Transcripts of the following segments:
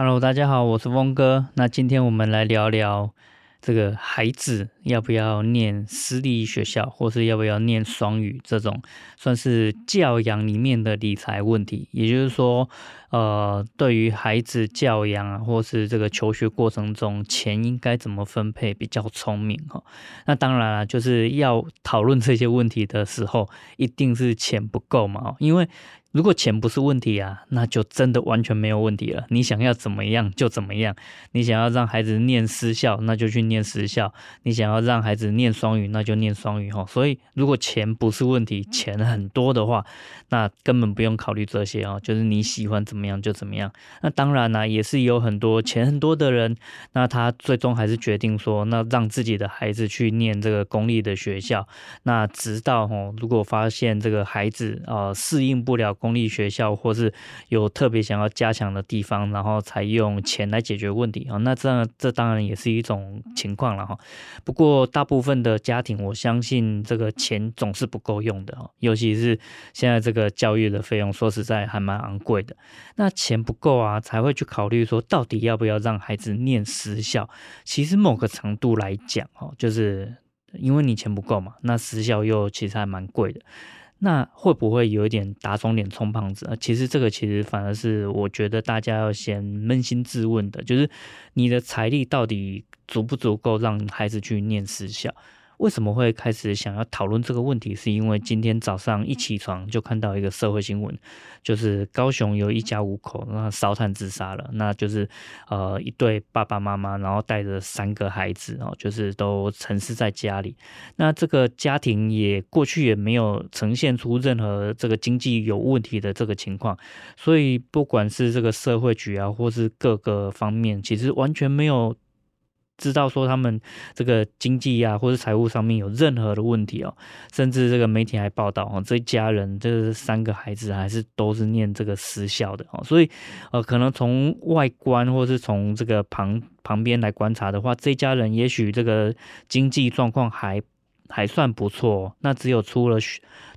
Hello，大家好，我是峰哥。那今天我们来聊聊这个孩子要不要念私立学校，或是要不要念双语这种算是教养里面的理财问题。也就是说，呃，对于孩子教养啊，或是这个求学过程中，钱应该怎么分配比较聪明哈？那当然了，就是要讨论这些问题的时候，一定是钱不够嘛，因为。如果钱不是问题啊，那就真的完全没有问题了。你想要怎么样就怎么样，你想要让孩子念私校，那就去念私校；你想要让孩子念双语，那就念双语哈。所以，如果钱不是问题，钱很多的话，那根本不用考虑这些哦。就是你喜欢怎么样就怎么样。那当然呢，也是有很多钱很多的人，那他最终还是决定说，那让自己的孩子去念这个公立的学校。那直到哦，如果发现这个孩子啊适应不了。公公立学校或是有特别想要加强的地方，然后才用钱来解决问题啊，那这这当然也是一种情况了哈。不过大部分的家庭，我相信这个钱总是不够用的哈，尤其是现在这个教育的费用，说实在还蛮昂贵的。那钱不够啊，才会去考虑说到底要不要让孩子念私校。其实某个程度来讲哦，就是因为你钱不够嘛，那私校又其实还蛮贵的。那会不会有一点打肿脸充胖子啊？其实这个其实反而是我觉得大家要先扪心自问的，就是你的财力到底足不足够让孩子去念私校？为什么会开始想要讨论这个问题？是因为今天早上一起床就看到一个社会新闻，就是高雄有一家五口那烧炭自杀了，那就是呃一对爸爸妈妈，然后带着三个孩子哦，就是都沉尸在家里。那这个家庭也过去也没有呈现出任何这个经济有问题的这个情况，所以不管是这个社会局啊，或是各个方面，其实完全没有。知道说他们这个经济啊，或者财务上面有任何的问题哦，甚至这个媒体还报道哦，这一家人这三个孩子还是都是念这个私校的哦，所以呃，可能从外观或是从这个旁旁边来观察的话，这家人也许这个经济状况还还算不错，那只有出了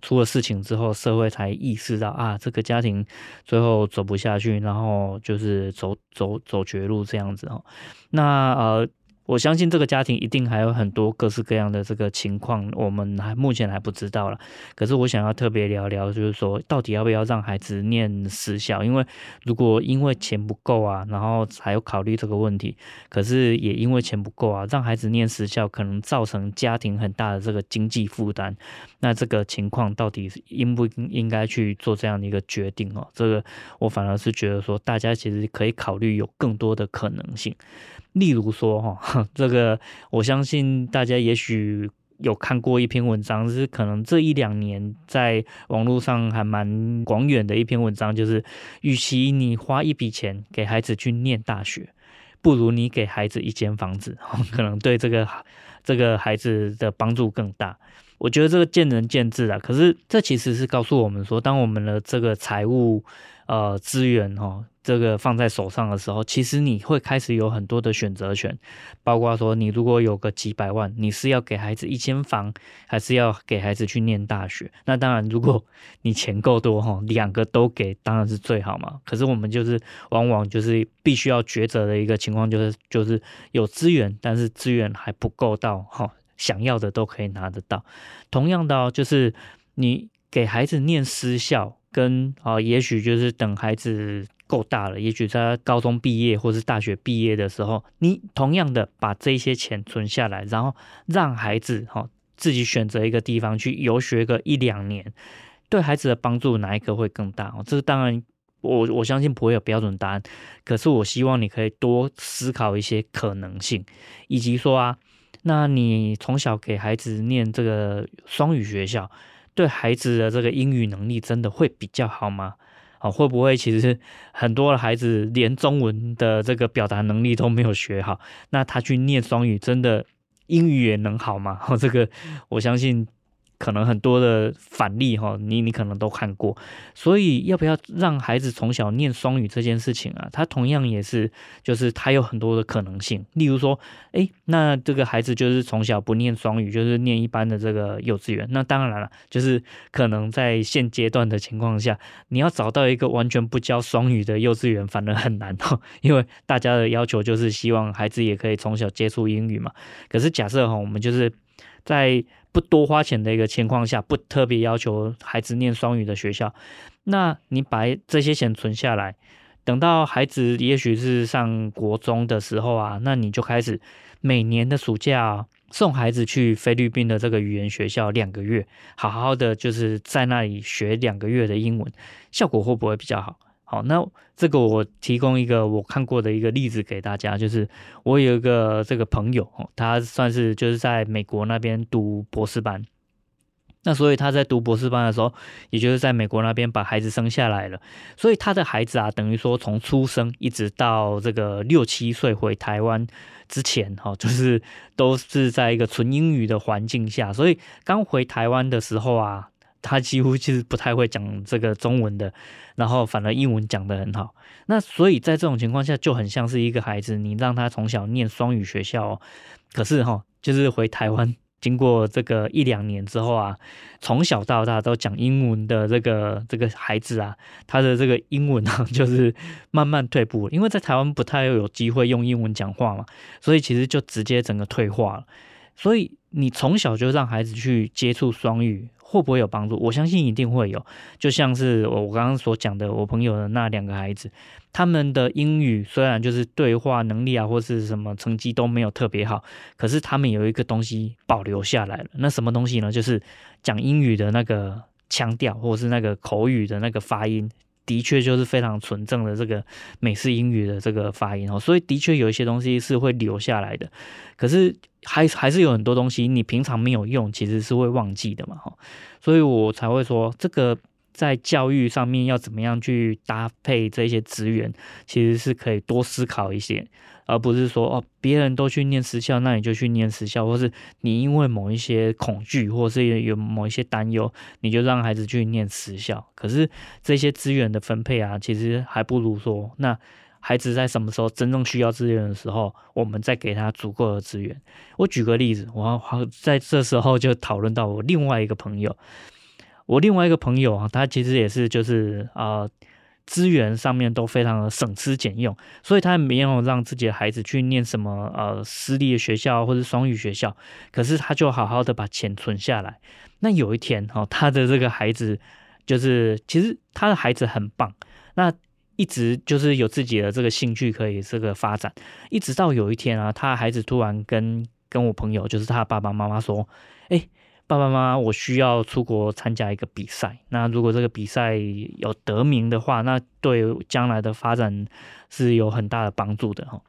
出了事情之后，社会才意识到啊，这个家庭最后走不下去，然后就是走走走绝路这样子哦，那呃。我相信这个家庭一定还有很多各式各样的这个情况，我们还目前还不知道了。可是我想要特别聊聊，就是说到底要不要让孩子念私校？因为如果因为钱不够啊，然后才有考虑这个问题，可是也因为钱不够啊，让孩子念私校可能造成家庭很大的这个经济负担。那这个情况到底应不应该去做这样的一个决定哦？这个我反而是觉得说，大家其实可以考虑有更多的可能性。例如说，哈，这个我相信大家也许有看过一篇文章，是可能这一两年在网络上还蛮广远的一篇文章，就是与其你花一笔钱给孩子去念大学，不如你给孩子一间房子，可能对这个这个孩子的帮助更大。我觉得这个见仁见智啊，可是这其实是告诉我们说，当我们的这个财务呃资源哈。这个放在手上的时候，其实你会开始有很多的选择权，包括说你如果有个几百万，你是要给孩子一间房，还是要给孩子去念大学？那当然，如果你钱够多哈，两个都给当然是最好嘛。可是我们就是往往就是必须要抉择的一个情况，就是就是有资源，但是资源还不够到哈，想要的都可以拿得到。同样的，就是你给孩子念私校，跟啊，也许就是等孩子。够大了，也许在高中毕业或是大学毕业的时候，你同样的把这些钱存下来，然后让孩子哈自己选择一个地方去游学个一两年，对孩子的帮助哪一个会更大？哦，这是当然，我我相信不会有标准答案，可是我希望你可以多思考一些可能性，以及说啊，那你从小给孩子念这个双语学校，对孩子的这个英语能力真的会比较好吗？啊，会不会其实很多的孩子连中文的这个表达能力都没有学好，那他去念双语，真的英语也能好吗？这个我相信。可能很多的反例哈，你你可能都看过，所以要不要让孩子从小念双语这件事情啊？他同样也是，就是他有很多的可能性。例如说，诶，那这个孩子就是从小不念双语，就是念一般的这个幼稚园。那当然了，就是可能在现阶段的情况下，你要找到一个完全不教双语的幼稚园，反而很难哈，因为大家的要求就是希望孩子也可以从小接触英语嘛。可是假设哈，我们就是在不多花钱的一个情况下，不特别要求孩子念双语的学校，那你把这些钱存下来，等到孩子也许是上国中的时候啊，那你就开始每年的暑假送孩子去菲律宾的这个语言学校两个月，好好的就是在那里学两个月的英文，效果会不会比较好？好，那这个我提供一个我看过的一个例子给大家，就是我有一个这个朋友，他算是就是在美国那边读博士班，那所以他在读博士班的时候，也就是在美国那边把孩子生下来了，所以他的孩子啊，等于说从出生一直到这个六七岁回台湾之前，哈，就是都是在一个纯英语的环境下，所以刚回台湾的时候啊。他几乎其实不太会讲这个中文的，然后反而英文讲得很好。那所以在这种情况下，就很像是一个孩子，你让他从小念双语学校，可是哈，就是回台湾经过这个一两年之后啊，从小到大都讲英文的这个这个孩子啊，他的这个英文啊，就是慢慢退步了，因为在台湾不太有机会用英文讲话嘛，所以其实就直接整个退化了。所以你从小就让孩子去接触双语。会不会有帮助？我相信一定会有。就像是我我刚刚所讲的，我朋友的那两个孩子，他们的英语虽然就是对话能力啊，或是什么成绩都没有特别好，可是他们有一个东西保留下来了。那什么东西呢？就是讲英语的那个腔调，或是那个口语的那个发音。的确就是非常纯正的这个美式英语的这个发音哦，所以的确有一些东西是会留下来的，可是还还是有很多东西你平常没有用，其实是会忘记的嘛哈，所以我才会说这个在教育上面要怎么样去搭配这些资源，其实是可以多思考一些。而不是说哦，别人都去念私校，那你就去念私校，或是你因为某一些恐惧，或是有某一些担忧，你就让孩子去念私校。可是这些资源的分配啊，其实还不如说，那孩子在什么时候真正需要资源的时候，我们再给他足够的资源。我举个例子，我好在这时候就讨论到我另外一个朋友，我另外一个朋友啊，他其实也是就是啊。资源上面都非常的省吃俭用，所以他没有让自己的孩子去念什么呃私立的学校或者双语学校，可是他就好好的把钱存下来。那有一天哈，他的这个孩子就是其实他的孩子很棒，那一直就是有自己的这个兴趣可以这个发展，一直到有一天啊，他孩子突然跟跟我朋友就是他爸爸妈妈说，哎。爸爸妈妈，我需要出国参加一个比赛。那如果这个比赛有得名的话，那对将来的发展是有很大的帮助的哈。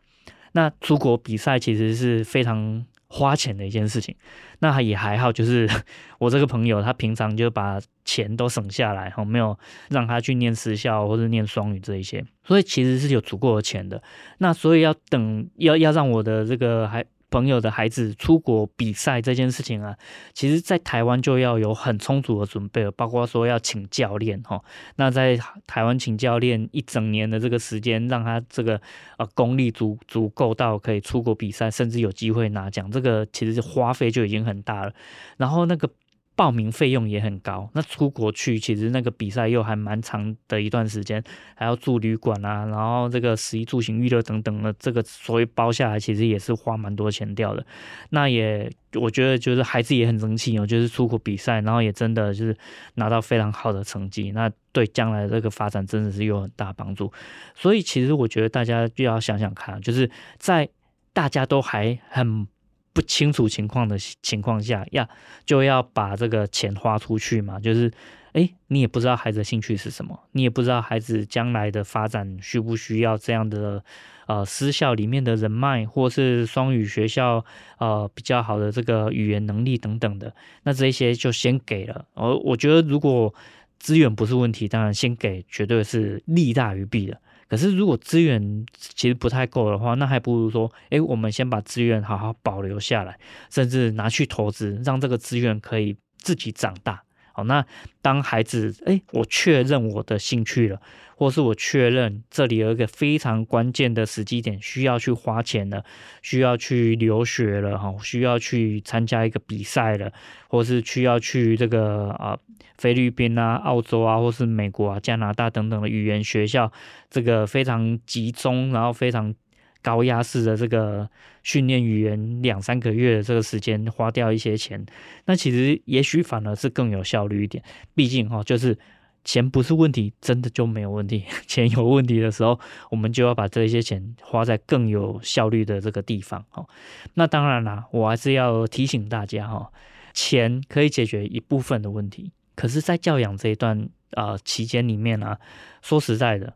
那出国比赛其实是非常花钱的一件事情。那也还好，就是 我这个朋友他平常就把钱都省下来哈，没有让他去念私校或者念双语这一些，所以其实是有足够的钱的。那所以要等要要让我的这个还。朋友的孩子出国比赛这件事情啊，其实在台湾就要有很充足的准备了，包括说要请教练哈。那在台湾请教练一整年的这个时间，让他这个呃功力足足够到可以出国比赛，甚至有机会拿奖，这个其实是花费就已经很大了。然后那个。报名费用也很高，那出国去其实那个比赛又还蛮长的一段时间，还要住旅馆啊，然后这个食衣住行娱乐等等的，这个所谓包下来其实也是花蛮多钱掉的。那也我觉得就是孩子也很争气哦，就是出国比赛，然后也真的就是拿到非常好的成绩，那对将来这个发展真的是有很大帮助。所以其实我觉得大家就要想想看，就是在大家都还很。不清楚情况的情况下，要就要把这个钱花出去嘛？就是，哎，你也不知道孩子兴趣是什么，你也不知道孩子将来的发展需不需要这样的呃私校里面的人脉，或是双语学校呃比较好的这个语言能力等等的。那这些就先给了。而我觉得，如果资源不是问题，当然先给绝对是利大于弊的。可是如果资源其实不太够的话，那还不如说，哎，我们先把资源好好保留下来，甚至拿去投资，让这个资源可以自己长大。好，那当孩子，哎，我确认我的兴趣了，或是我确认这里有一个非常关键的时机点，需要去花钱了，需要去留学了，哈，需要去参加一个比赛了，或是需要去这个啊菲律宾啊、澳洲啊，或是美国啊、加拿大等等的语言学校，这个非常集中，然后非常。高压式的这个训练语言两三个月的这个时间花掉一些钱，那其实也许反而是更有效率一点。毕竟哈，就是钱不是问题，真的就没有问题。钱有问题的时候，我们就要把这些钱花在更有效率的这个地方。哦，那当然啦，我还是要提醒大家哈，钱可以解决一部分的问题，可是，在教养这一段啊期间里面啊，说实在的。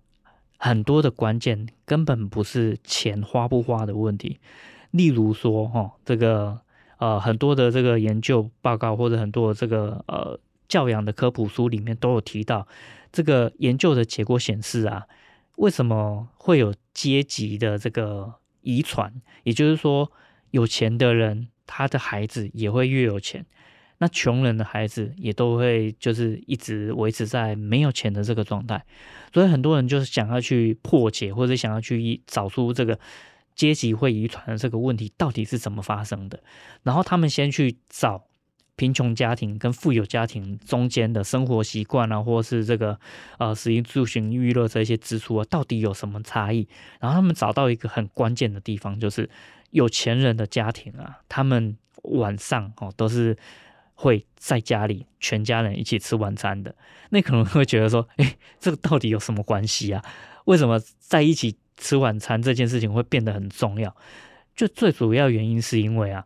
很多的关键根本不是钱花不花的问题，例如说哈，这个呃很多的这个研究报告或者很多的这个呃教养的科普书里面都有提到，这个研究的结果显示啊，为什么会有阶级的这个遗传？也就是说，有钱的人他的孩子也会越有钱。那穷人的孩子也都会就是一直维持在没有钱的这个状态，所以很多人就是想要去破解或者想要去找出这个阶级会遗传的这个问题到底是怎么发生的，然后他们先去找贫穷家庭跟富有家庭中间的生活习惯啊，或是这个呃食衣住行娱乐这些支出啊，到底有什么差异？然后他们找到一个很关键的地方，就是有钱人的家庭啊，他们晚上哦都是。会在家里全家人一起吃晚餐的，那可能会觉得说，诶，这个到底有什么关系啊？为什么在一起吃晚餐这件事情会变得很重要？就最主要原因是因为啊，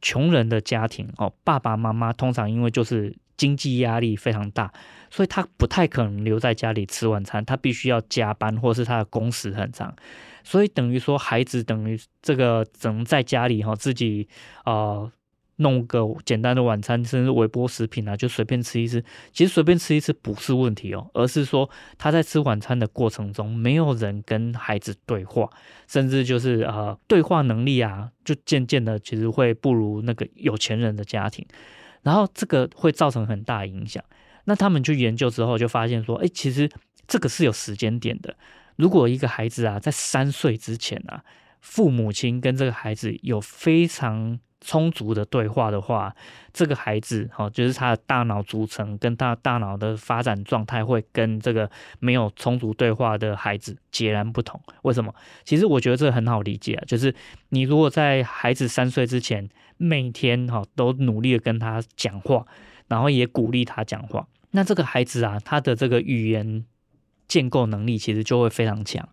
穷人的家庭哦，爸爸妈妈通常因为就是经济压力非常大，所以他不太可能留在家里吃晚餐，他必须要加班，或是他的工时很长，所以等于说孩子等于这个只能在家里哈自己啊。弄个简单的晚餐，甚至微波食品啊，就随便吃一吃。其实随便吃一吃不是问题哦，而是说他在吃晚餐的过程中，没有人跟孩子对话，甚至就是呃对话能力啊，就渐渐的其实会不如那个有钱人的家庭。然后这个会造成很大影响。那他们去研究之后，就发现说，哎，其实这个是有时间点的。如果一个孩子啊，在三岁之前啊，父母亲跟这个孩子有非常充足的对话的话，这个孩子哈，就是他的大脑组成跟他大脑的发展状态会跟这个没有充足对话的孩子截然不同。为什么？其实我觉得这个很好理解啊，就是你如果在孩子三岁之前，每天哈都努力的跟他讲话，然后也鼓励他讲话，那这个孩子啊，他的这个语言建构能力其实就会非常强。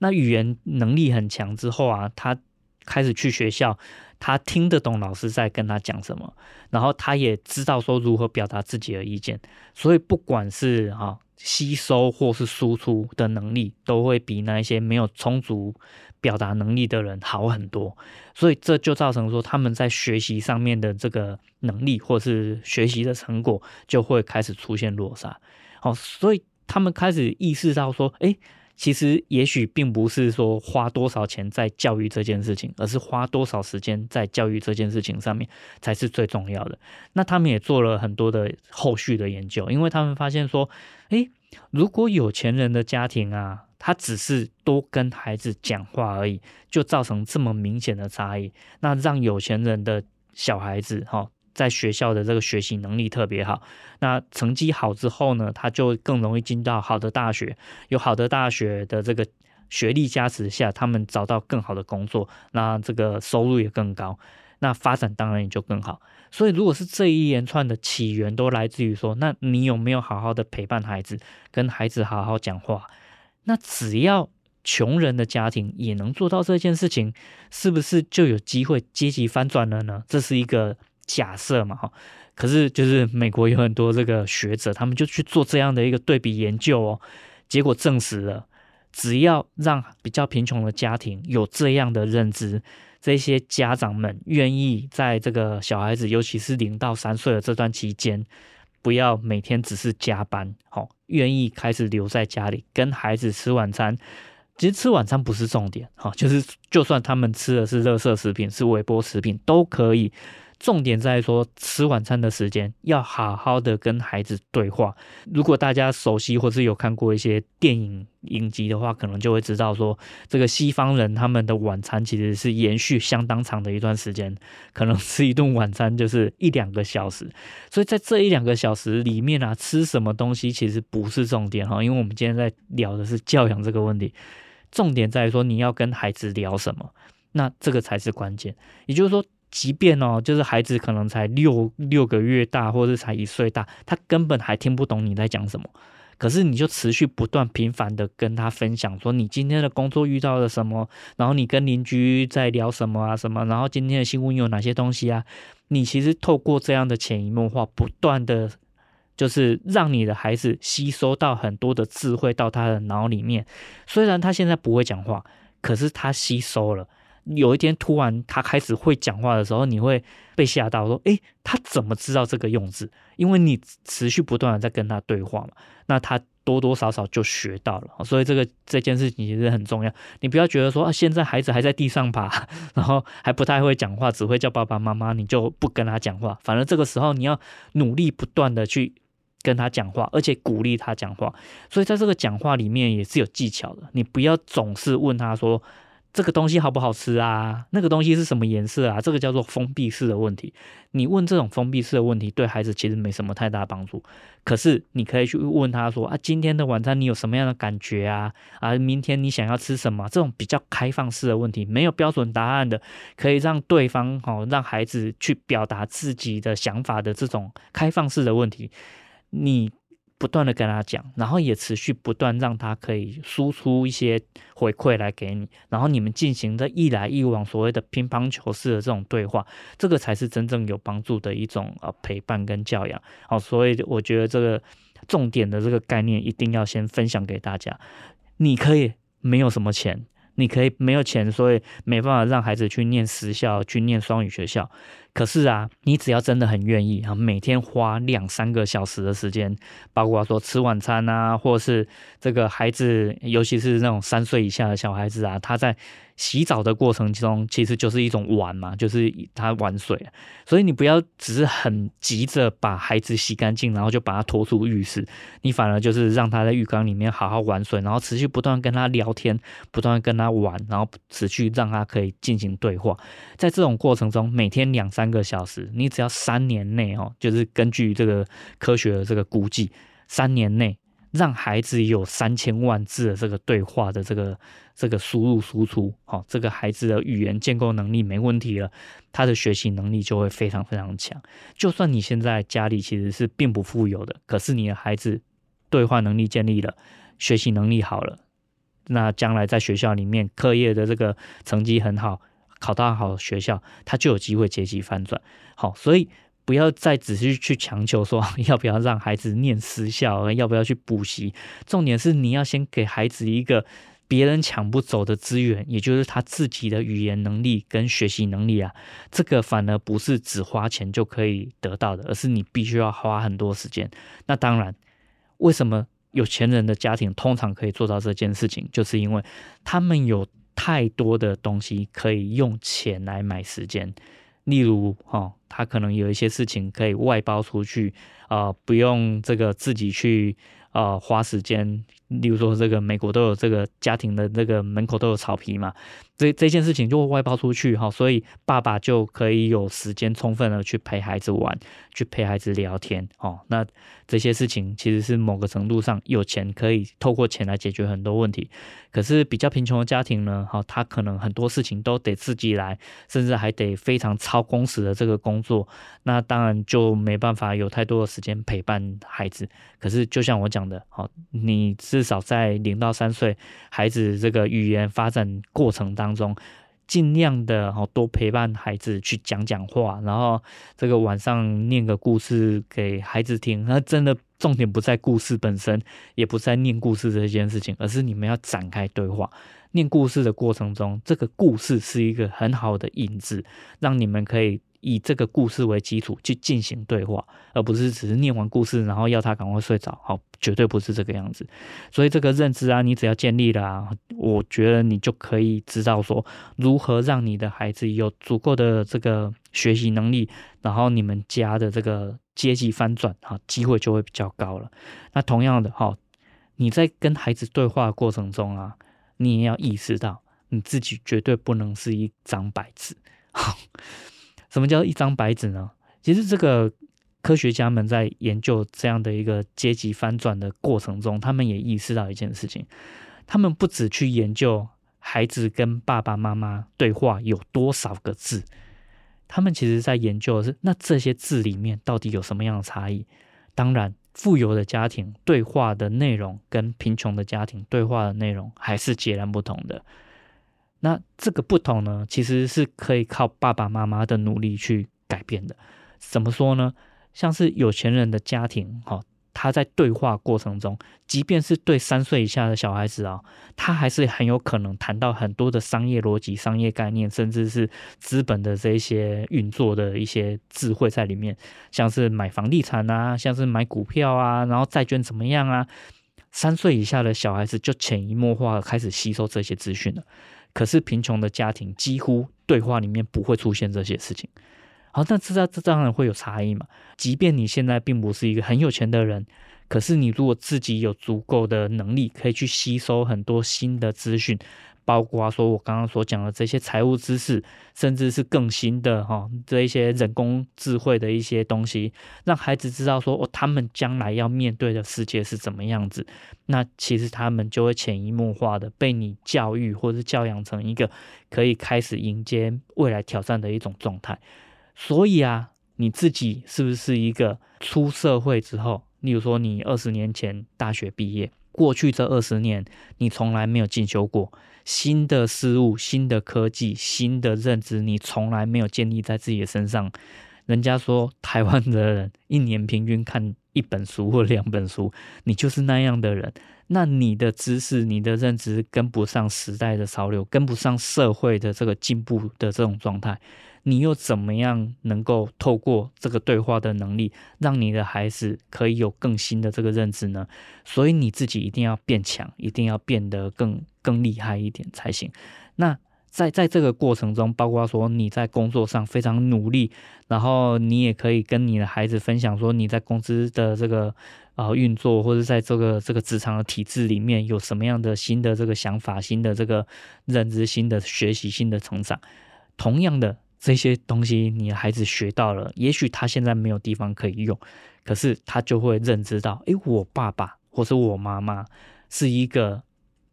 那语言能力很强之后啊，他开始去学校。他听得懂老师在跟他讲什么，然后他也知道说如何表达自己的意见，所以不管是哈吸收或是输出的能力，都会比那一些没有充足表达能力的人好很多。所以这就造成说他们在学习上面的这个能力或是学习的成果就会开始出现落差。好，所以他们开始意识到说，诶。其实也许并不是说花多少钱在教育这件事情，而是花多少时间在教育这件事情上面才是最重要的。那他们也做了很多的后续的研究，因为他们发现说，诶，如果有钱人的家庭啊，他只是多跟孩子讲话而已，就造成这么明显的差异，那让有钱人的小孩子哈。在学校的这个学习能力特别好，那成绩好之后呢，他就更容易进到好的大学，有好的大学的这个学历加持下，他们找到更好的工作，那这个收入也更高，那发展当然也就更好。所以，如果是这一连串的起源都来自于说，那你有没有好好的陪伴孩子，跟孩子好好讲话？那只要穷人的家庭也能做到这件事情，是不是就有机会阶级翻转了呢？这是一个。假设嘛，哈，可是就是美国有很多这个学者，他们就去做这样的一个对比研究哦，结果证实了，只要让比较贫穷的家庭有这样的认知，这些家长们愿意在这个小孩子，尤其是零到三岁的这段期间，不要每天只是加班，好，愿意开始留在家里跟孩子吃晚餐。其实吃晚餐不是重点，哈，就是就算他们吃的是垃圾食品，是微波食品都可以。重点在说吃晚餐的时间要好好的跟孩子对话。如果大家熟悉或是有看过一些电影影集的话，可能就会知道说，这个西方人他们的晚餐其实是延续相当长的一段时间，可能吃一顿晚餐就是一两个小时。所以在这一两个小时里面啊，吃什么东西其实不是重点哈，因为我们今天在聊的是教养这个问题。重点在于说你要跟孩子聊什么，那这个才是关键。也就是说，即便哦，就是孩子可能才六六个月大，或者才一岁大，他根本还听不懂你在讲什么。可是你就持续不断频繁的跟他分享，说你今天的工作遇到了什么，然后你跟邻居在聊什么啊什么，然后今天的新闻有哪些东西啊？你其实透过这样的潜移默化，不断的。就是让你的孩子吸收到很多的智慧到他的脑里面，虽然他现在不会讲话，可是他吸收了。有一天突然他开始会讲话的时候，你会被吓到，说：“诶，他怎么知道这个用字？”因为你持续不断的在跟他对话嘛，那他多多少少就学到了。所以这个这件事情其实很重要。你不要觉得说啊，现在孩子还在地上爬，然后还不太会讲话，只会叫爸爸妈妈，你就不跟他讲话。反正这个时候你要努力不断的去。跟他讲话，而且鼓励他讲话，所以在这个讲话里面也是有技巧的。你不要总是问他说这个东西好不好吃啊，那个东西是什么颜色啊，这个叫做封闭式的问题。你问这种封闭式的问题，对孩子其实没什么太大帮助。可是你可以去问他说啊，今天的晚餐你有什么样的感觉啊？啊，明天你想要吃什么？这种比较开放式的问题，没有标准答案的，可以让对方哦，让孩子去表达自己的想法的这种开放式的问题。你不断的跟他讲，然后也持续不断让他可以输出一些回馈来给你，然后你们进行的一来一往，所谓的乒乓球式的这种对话，这个才是真正有帮助的一种呃陪伴跟教养。好，所以我觉得这个重点的这个概念一定要先分享给大家。你可以没有什么钱。你可以没有钱，所以没办法让孩子去念私校，去念双语学校。可是啊，你只要真的很愿意啊，每天花两三个小时的时间，包括说吃晚餐啊，或者是这个孩子，尤其是那种三岁以下的小孩子啊，他在。洗澡的过程中，其实就是一种玩嘛，就是他玩水，所以你不要只是很急着把孩子洗干净，然后就把他拖出浴室，你反而就是让他在浴缸里面好好玩水，然后持续不断跟他聊天，不断跟他玩，然后持续让他可以进行对话。在这种过程中，每天两三三个小时，你只要三年内哦，就是根据这个科学的这个估计，三年内。让孩子有三千万字的这个对话的这个这个输入输出，好，这个孩子的语言建构能力没问题了，他的学习能力就会非常非常强。就算你现在家里其实是并不富有的，可是你的孩子对话能力建立了，学习能力好了，那将来在学校里面课业的这个成绩很好，考到好学校，他就有机会阶级翻转。好，所以。不要再只是去强求说 要不要让孩子念私校，要不要去补习。重点是你要先给孩子一个别人抢不走的资源，也就是他自己的语言能力跟学习能力啊。这个反而不是只花钱就可以得到的，而是你必须要花很多时间。那当然，为什么有钱人的家庭通常可以做到这件事情，就是因为他们有太多的东西可以用钱来买时间。例如，哈，他可能有一些事情可以外包出去，啊、呃，不用这个自己去啊、呃、花时间。例如说，这个美国都有这个家庭的这个门口都有草皮嘛，这这件事情就会外包出去哈，所以爸爸就可以有时间充分的去陪孩子玩，去陪孩子聊天哦。那这些事情其实是某个程度上有钱可以透过钱来解决很多问题，可是比较贫穷的家庭呢，哈，他可能很多事情都得自己来，甚至还得非常超工时的这个工作，那当然就没办法有太多的时间陪伴孩子。可是就像我讲的，好，你是。至少在零到三岁孩子这个语言发展过程当中，尽量的哦多陪伴孩子去讲讲话，然后这个晚上念个故事给孩子听。那真的重点不在故事本身，也不在念故事这件事情，而是你们要展开对话。念故事的过程中，这个故事是一个很好的引子，让你们可以以这个故事为基础去进行对话，而不是只是念完故事，然后要他赶快睡着。好，绝对不是这个样子。所以这个认知啊，你只要建立了啊，我觉得你就可以知道说如何让你的孩子有足够的这个学习能力，然后你们家的这个阶级翻转啊，机会就会比较高了。那同样的哈，你在跟孩子对话的过程中啊，你也要意识到你自己绝对不能是一张白纸。好。什么叫一张白纸呢？其实这个科学家们在研究这样的一个阶级翻转的过程中，他们也意识到一件事情：他们不只去研究孩子跟爸爸妈妈对话有多少个字，他们其实在研究的是那这些字里面到底有什么样的差异。当然，富有的家庭对话的内容跟贫穷的家庭对话的内容还是截然不同的。那这个不同呢，其实是可以靠爸爸妈妈的努力去改变的。怎么说呢？像是有钱人的家庭，哈，他在对话过程中，即便是对三岁以下的小孩子啊，他还是很有可能谈到很多的商业逻辑、商业概念，甚至是资本的这些运作的一些智慧在里面。像是买房地产啊，像是买股票啊，然后债券怎么样啊？三岁以下的小孩子就潜移默化的开始吸收这些资讯了。可是贫穷的家庭几乎对话里面不会出现这些事情。好，但这这当然会有差异嘛。即便你现在并不是一个很有钱的人，可是你如果自己有足够的能力，可以去吸收很多新的资讯。包括说，我刚刚所讲的这些财务知识，甚至是更新的哈，这一些人工智慧的一些东西，让孩子知道说，哦，他们将来要面对的世界是怎么样子。那其实他们就会潜移默化的被你教育，或是教养成一个可以开始迎接未来挑战的一种状态。所以啊，你自己是不是一个出社会之后，例如说你二十年前大学毕业，过去这二十年你从来没有进修过。新的事物、新的科技、新的认知，你从来没有建立在自己的身上。人家说台湾的人 一年平均看一本书或两本书，你就是那样的人。那你的知识、你的认知跟不上时代的潮流，跟不上社会的这个进步的这种状态。你又怎么样能够透过这个对话的能力，让你的孩子可以有更新的这个认知呢？所以你自己一定要变强，一定要变得更更厉害一点才行。那在在这个过程中，包括说你在工作上非常努力，然后你也可以跟你的孩子分享说你在公司的这个呃运作，或者在这个这个职场的体制里面有什么样的新的这个想法、新的这个认知、新的学习、新的成长。同样的。这些东西你的孩子学到了，也许他现在没有地方可以用，可是他就会认知到，诶，我爸爸或是我妈妈是一个，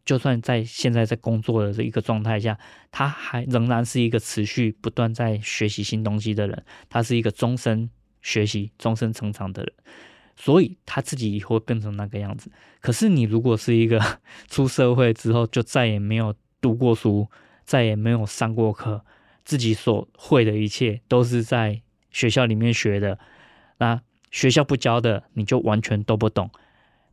就算在现在在工作的这一个状态下，他还仍然是一个持续不断在学习新东西的人，他是一个终身学习、终身成长的人，所以他自己以后会变成那个样子。可是你如果是一个 出社会之后就再也没有读过书，再也没有上过课。自己所会的一切都是在学校里面学的，那学校不教的你就完全都不懂，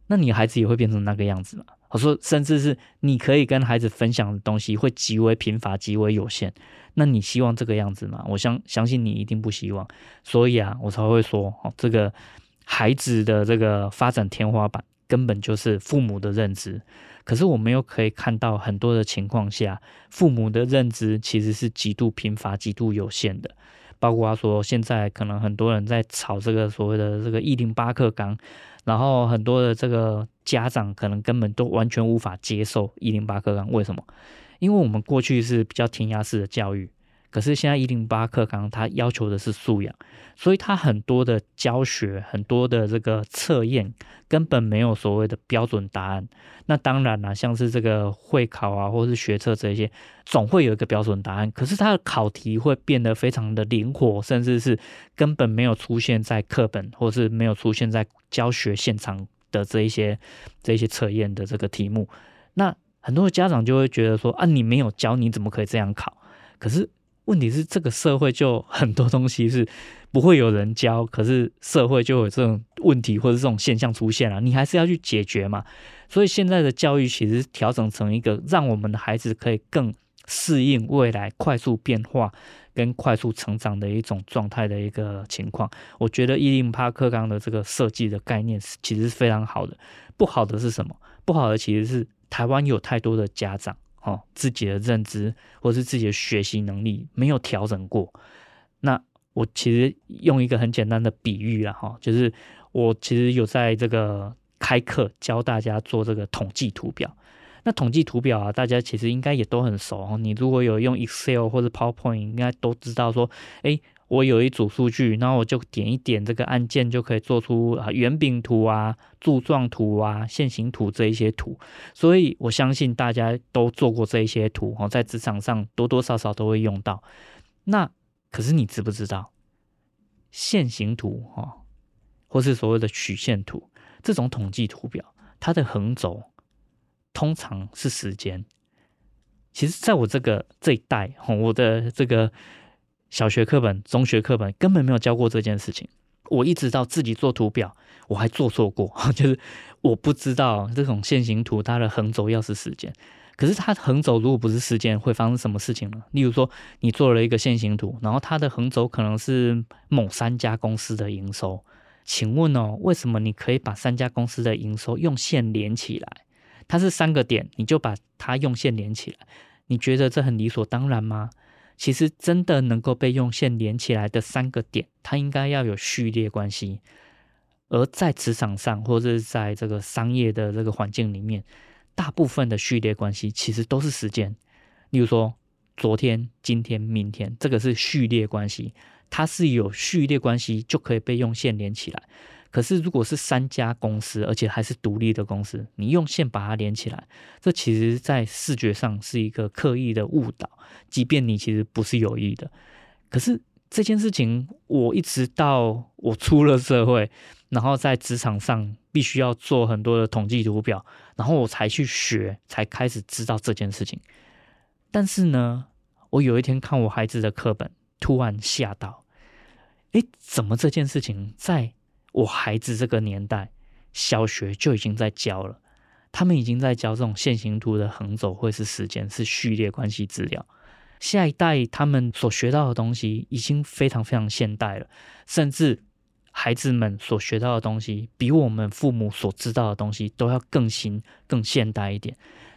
那你孩子也会变成那个样子吗？我说，甚至是你可以跟孩子分享的东西会极为贫乏、极为有限，那你希望这个样子吗？我相相信你一定不希望，所以啊，我才会说，哦，这个孩子的这个发展天花板根本就是父母的认知。可是我们又可以看到很多的情况下，父母的认知其实是极度贫乏、极度有限的。包括说，现在可能很多人在炒这个所谓的这个一零八课纲，然后很多的这个家长可能根本都完全无法接受一零八课纲。为什么？因为我们过去是比较填鸭式的教育。可是现在一零八课纲，它要求的是素养，所以它很多的教学，很多的这个测验，根本没有所谓的标准答案。那当然啦，像是这个会考啊，或是学测这些，总会有一个标准答案。可是它的考题会变得非常的灵活，甚至是根本没有出现在课本，或是没有出现在教学现场的这一些这一些测验的这个题目。那很多的家长就会觉得说啊，你没有教，你怎么可以这样考？可是。问题是这个社会就很多东西是不会有人教，可是社会就有这种问题或者这种现象出现了，你还是要去解决嘛。所以现在的教育其实调整成一个让我们的孩子可以更适应未来快速变化、跟快速成长的一种状态的一个情况。我觉得伊林帕克刚的这个设计的概念是其实是非常好的。不好的是什么？不好的其实是台湾有太多的家长哦，自己的认知或是自己的学习能力没有调整过。那我其实用一个很简单的比喻啊，哈，就是我其实有在这个开课教大家做这个统计图表。那统计图表啊，大家其实应该也都很熟。你如果有用 Excel 或者 PowerPoint，应该都知道说，诶，我有一组数据，然后我就点一点这个按键，就可以做出啊圆饼图啊、柱状图啊、线形图这一些图。所以我相信大家都做过这一些图哦，在职场上多多少少都会用到。那可是你知不知道，线形图哈，或是所谓的曲线图这种统计图表，它的横轴？通常是时间。其实，在我这个这一代，我的这个小学课本、中学课本根本没有教过这件事情。我一直到自己做图表，我还做错过，就是我不知道这种线形图它的横轴要是时间。可是它横轴如果不是时间，会发生什么事情呢？例如说，你做了一个线形图，然后它的横轴可能是某三家公司的营收。请问哦，为什么你可以把三家公司的营收用线连起来？它是三个点，你就把它用线连起来。你觉得这很理所当然吗？其实真的能够被用线连起来的三个点，它应该要有序列关系。而在职场上，或者是在这个商业的这个环境里面，大部分的序列关系其实都是时间。例如说，昨天、今天、明天，这个是序列关系，它是有序列关系就可以被用线连起来。可是，如果是三家公司，而且还是独立的公司，你用线把它连起来，这其实在视觉上是一个刻意的误导，即便你其实不是有意的。可是这件事情，我一直到我出了社会，然后在职场上必须要做很多的统计图表，然后我才去学，才开始知道这件事情。但是呢，我有一天看我孩子的课本，突然吓到，诶，怎么这件事情在？我孩子这个年代，小学就已经在教了，他们已经在教这种线形图的横轴会是时间，是序列关系资料。下一代他们所学到的东西已经非常非常现代了，甚至孩子们所学到的东西，比我们父母所知道的东西都要更新、更现代一点。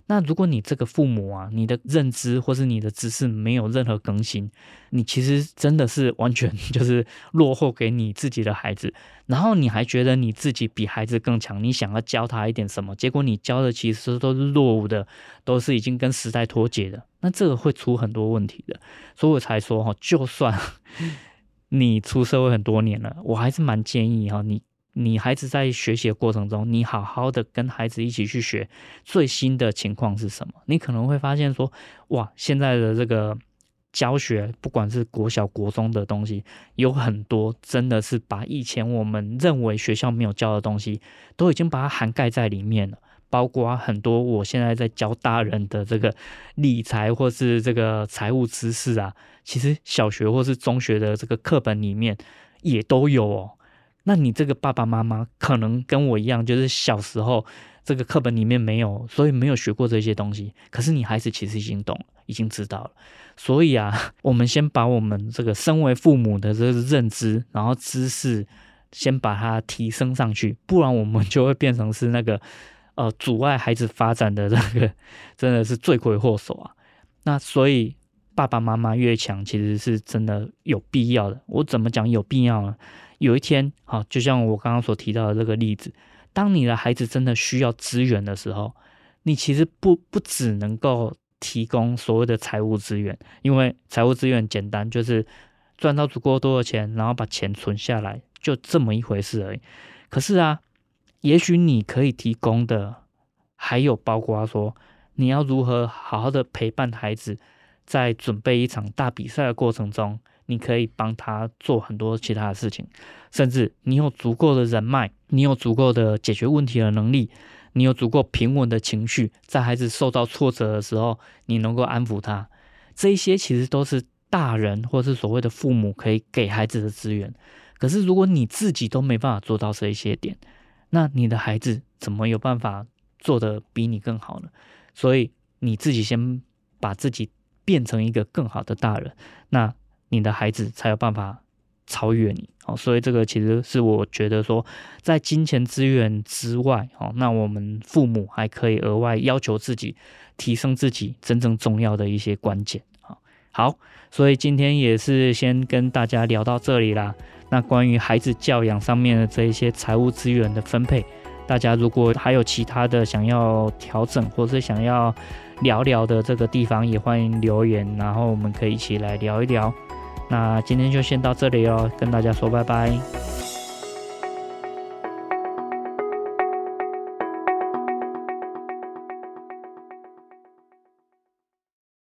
那如果你这个父母啊，你的认知或是你的知识没有任何更新，你其实真的是完全就是落后给你自己的孩子，然后你还觉得你自己比孩子更强，你想要教他一点什么，结果你教的其实都是落伍的，都是已经跟时代脱节的，那这个会出很多问题的，所以我才说哈，就算你出社会很多年了，我还是蛮建议哈你。你孩子在学习的过程中，你好好的跟孩子一起去学最新的情况是什么？你可能会发现说，哇，现在的这个教学，不管是国小、国中的东西，有很多真的是把以前我们认为学校没有教的东西，都已经把它涵盖在里面了。包括很多我现在在教大人的这个理财或是这个财务知识啊，其实小学或是中学的这个课本里面也都有哦。那你这个爸爸妈妈可能跟我一样，就是小时候这个课本里面没有，所以没有学过这些东西。可是你孩子其实已经懂了，已经知道了。所以啊，我们先把我们这个身为父母的这个认知，然后知识，先把它提升上去，不然我们就会变成是那个呃阻碍孩子发展的这个，真的是罪魁祸首啊。那所以爸爸妈妈越强，其实是真的有必要的。我怎么讲有必要呢？有一天，好，就像我刚刚所提到的这个例子，当你的孩子真的需要资源的时候，你其实不不只能够提供所谓的财务资源，因为财务资源简单，就是赚到足够多的钱，然后把钱存下来，就这么一回事而已。可是啊，也许你可以提供的，还有包括说，你要如何好好的陪伴孩子，在准备一场大比赛的过程中。你可以帮他做很多其他的事情，甚至你有足够的人脉，你有足够的解决问题的能力，你有足够平稳的情绪，在孩子受到挫折的时候，你能够安抚他。这一些其实都是大人或是所谓的父母可以给孩子的资源。可是如果你自己都没办法做到这一些点，那你的孩子怎么有办法做得比你更好呢？所以你自己先把自己变成一个更好的大人，那。你的孩子才有办法超越你。哦，所以这个其实是我觉得说，在金钱资源之外，哦，那我们父母还可以额外要求自己，提升自己真正重要的一些关键。好，所以今天也是先跟大家聊到这里啦。那关于孩子教养上面的这一些财务资源的分配，大家如果还有其他的想要调整或是想要聊聊的这个地方，也欢迎留言，然后我们可以一起来聊一聊。那今天就先到这里哦，跟大家说拜拜。